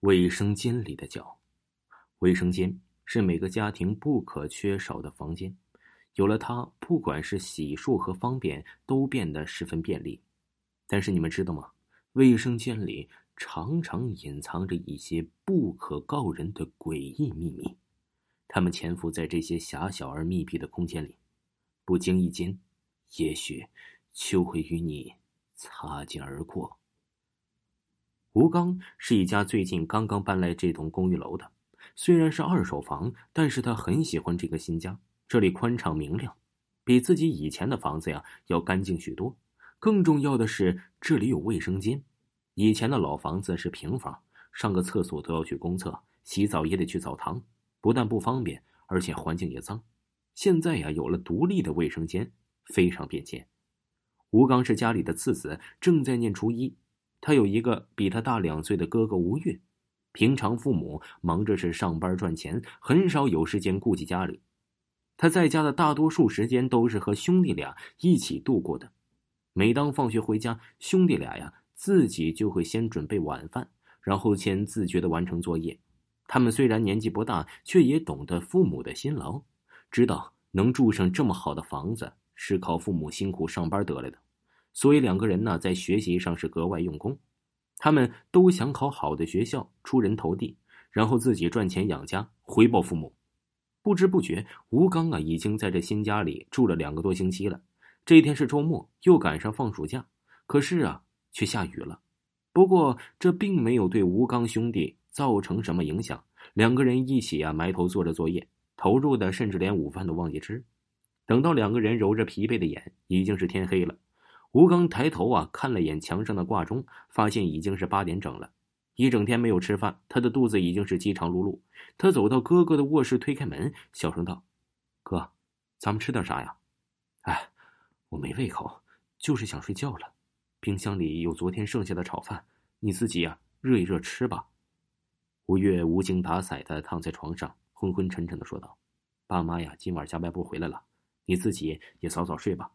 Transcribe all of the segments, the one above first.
卫生间里的脚，卫生间是每个家庭不可缺少的房间，有了它，不管是洗漱和方便都变得十分便利。但是你们知道吗？卫生间里常常隐藏着一些不可告人的诡异秘密，它们潜伏在这些狭小而密闭的空间里，不经意间，也许就会与你擦肩而过。吴刚是一家最近刚刚搬来这栋公寓楼的，虽然是二手房，但是他很喜欢这个新家。这里宽敞明亮，比自己以前的房子呀要干净许多。更重要的是，这里有卫生间。以前的老房子是平房，上个厕所都要去公厕，洗澡也得去澡堂，不但不方便，而且环境也脏。现在呀，有了独立的卫生间，非常便捷。吴刚是家里的次子，正在念初一。他有一个比他大两岁的哥哥吴越，平常父母忙着是上班赚钱，很少有时间顾及家里。他在家的大多数时间都是和兄弟俩一起度过的。每当放学回家，兄弟俩呀自己就会先准备晚饭，然后先自觉的完成作业。他们虽然年纪不大，却也懂得父母的辛劳，知道能住上这么好的房子是靠父母辛苦上班得来的。所以两个人呢，在学习上是格外用功。他们都想考好的学校，出人头地，然后自己赚钱养家，回报父母。不知不觉，吴刚啊，已经在这新家里住了两个多星期了。这一天是周末，又赶上放暑假，可是啊，却下雨了。不过这并没有对吴刚兄弟造成什么影响。两个人一起啊，埋头做着作业，投入的甚至连午饭都忘记吃。等到两个人揉着疲惫的眼，已经是天黑了。吴刚抬头啊，看了眼墙上的挂钟，发现已经是八点整了。一整天没有吃饭，他的肚子已经是饥肠辘辘。他走到哥哥的卧室，推开门，小声道：“哥，咱们吃点啥呀？”“哎，我没胃口，就是想睡觉了。冰箱里有昨天剩下的炒饭，你自己呀热一热吃吧。”吴越无精打采的躺在床上，昏昏沉沉的说道：“爸妈呀，今晚加班不回来了，你自己也早早睡吧。”“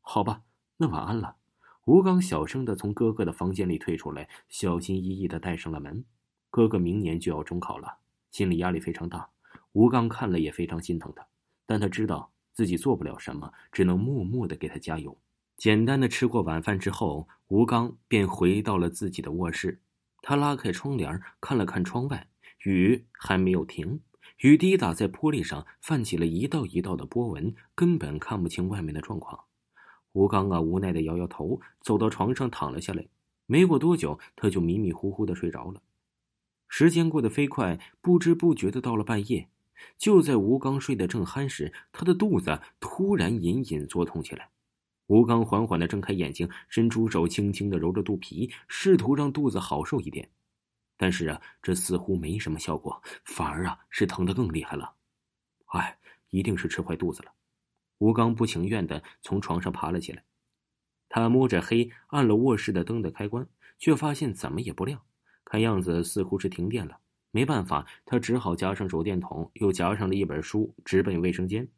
好吧。”那晚安了，吴刚小声的从哥哥的房间里退出来，小心翼翼的带上了门。哥哥明年就要中考了，心理压力非常大。吴刚看了也非常心疼他，但他知道自己做不了什么，只能默默的给他加油。简单的吃过晚饭之后，吴刚便回到了自己的卧室。他拉开窗帘，看了看窗外，雨还没有停，雨滴打在玻璃上，泛起了一道一道的波纹，根本看不清外面的状况。吴刚啊，无奈的摇摇头，走到床上躺了下来。没过多久，他就迷迷糊糊的睡着了。时间过得飞快，不知不觉的到了半夜。就在吴刚睡得正酣时，他的肚子突然隐隐作痛起来。吴刚缓缓的睁开眼睛，伸出手，轻轻的揉着肚皮，试图让肚子好受一点。但是啊，这似乎没什么效果，反而啊是疼得更厉害了。哎，一定是吃坏肚子了。吴刚不情愿的从床上爬了起来，他摸着黑按了卧室的灯的开关，却发现怎么也不亮，看样子似乎是停电了。没办法，他只好加上手电筒，又夹上了一本书，直奔卫生间。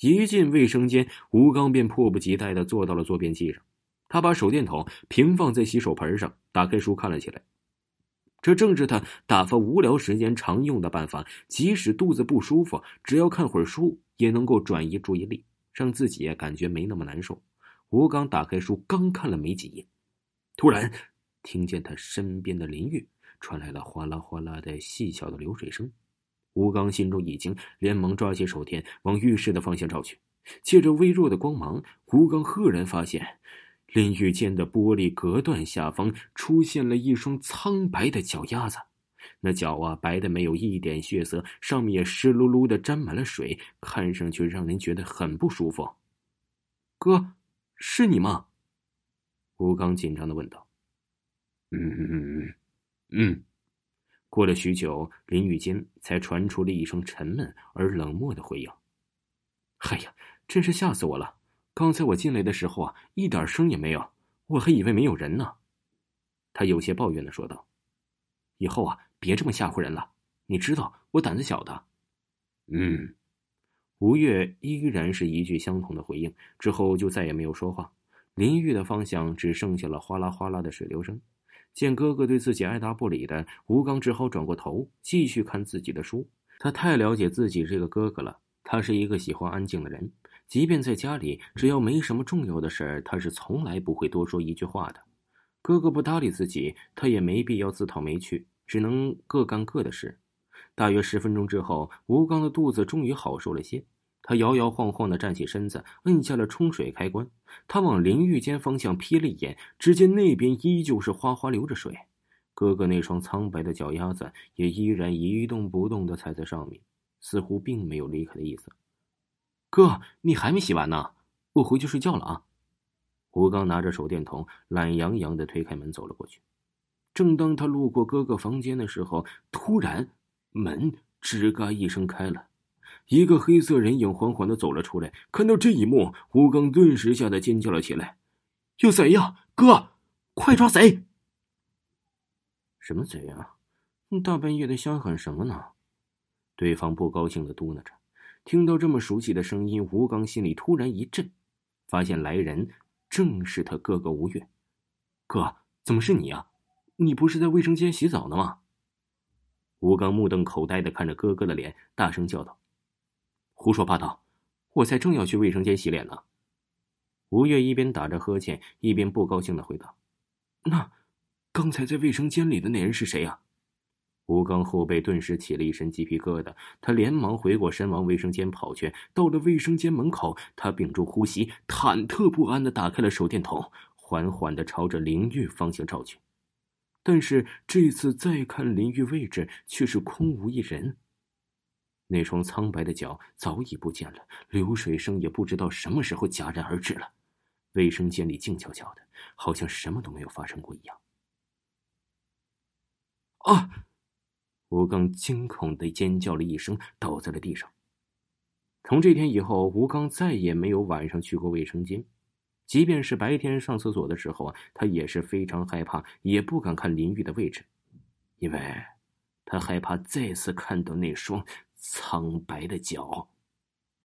一进卫生间，吴刚便迫不及待的坐到了坐便器上，他把手电筒平放在洗手盆上，打开书看了起来。这正是他打发无聊时间常用的办法，即使肚子不舒服，只要看会儿书，也能够转移注意力。让自己感觉没那么难受。吴刚打开书，刚看了没几页，突然听见他身边的淋浴传来了哗啦哗啦的细小的流水声。吴刚心中一惊，连忙抓起手电往浴室的方向照去。借着微弱的光芒，吴刚赫然发现，淋浴间的玻璃隔断下方出现了一双苍白的脚丫子。那脚啊，白的没有一点血色，上面也湿漉漉的沾满了水，看上去让人觉得很不舒服。哥，是你吗？吴刚紧张的问道。嗯嗯嗯嗯。过了许久，淋浴间才传出了一声沉闷而冷漠的回应：“哎呀，真是吓死我了！刚才我进来的时候啊，一点声也没有，我还以为没有人呢。”他有些抱怨的说道：“以后啊，别这么吓唬人了。你知道我胆子小的。”嗯，吴越依然是一句相同的回应，之后就再也没有说话。淋浴的方向只剩下了哗啦哗啦的水流声。见哥哥对自己爱答不理的，吴刚只好转过头继续看自己的书。他太了解自己这个哥哥了，他是一个喜欢安静的人，即便在家里，只要没什么重要的事儿，他是从来不会多说一句话的。哥哥不搭理自己，他也没必要自讨没趣，只能各干各的事。大约十分钟之后，吴刚的肚子终于好受了些。他摇摇晃晃的站起身子，摁下了冲水开关。他往淋浴间方向瞥了一眼，只见那边依旧是哗哗流着水。哥哥那双苍白的脚丫子也依然一动不动的踩在上面，似乎并没有离开的意思。哥，你还没洗完呢，我回去睡觉了啊！吴刚拿着手电筒，懒洋洋的推开门走了过去。正当他路过哥哥房间的时候，突然。门吱嘎一声开了，一个黑色人影缓缓的走了出来。看到这一幕，吴刚顿时吓得尖叫了起来：“有贼呀！哥，快抓贼！”什么贼啊？大半夜的瞎喊什么呢？对方不高兴的嘟囔着。听到这么熟悉的声音，吴刚心里突然一震，发现来人正是他哥哥吴越。哥，怎么是你啊？你不是在卫生间洗澡呢吗？吴刚目瞪口呆的看着哥哥的脸，大声叫道：“胡说八道！我才正要去卫生间洗脸呢。”吴越一边打着呵欠，一边不高兴的回答：“那，刚才在卫生间里的那人是谁呀？”吴刚后背顿时起了一身鸡皮疙瘩，他连忙回过身往卫生间跑去。到了卫生间门口，他屏住呼吸，忐忑不安的打开了手电筒，缓缓的朝着淋浴方向照去。但是这次再看淋浴位置，却是空无一人。那双苍白的脚早已不见了，流水声也不知道什么时候戛然而止了。卫生间里静悄悄的，好像什么都没有发生过一样。啊！吴刚惊恐的尖叫了一声，倒在了地上。从这天以后，吴刚再也没有晚上去过卫生间。即便是白天上厕所的时候啊，他也是非常害怕，也不敢看淋浴的位置，因为他害怕再次看到那双苍白的脚。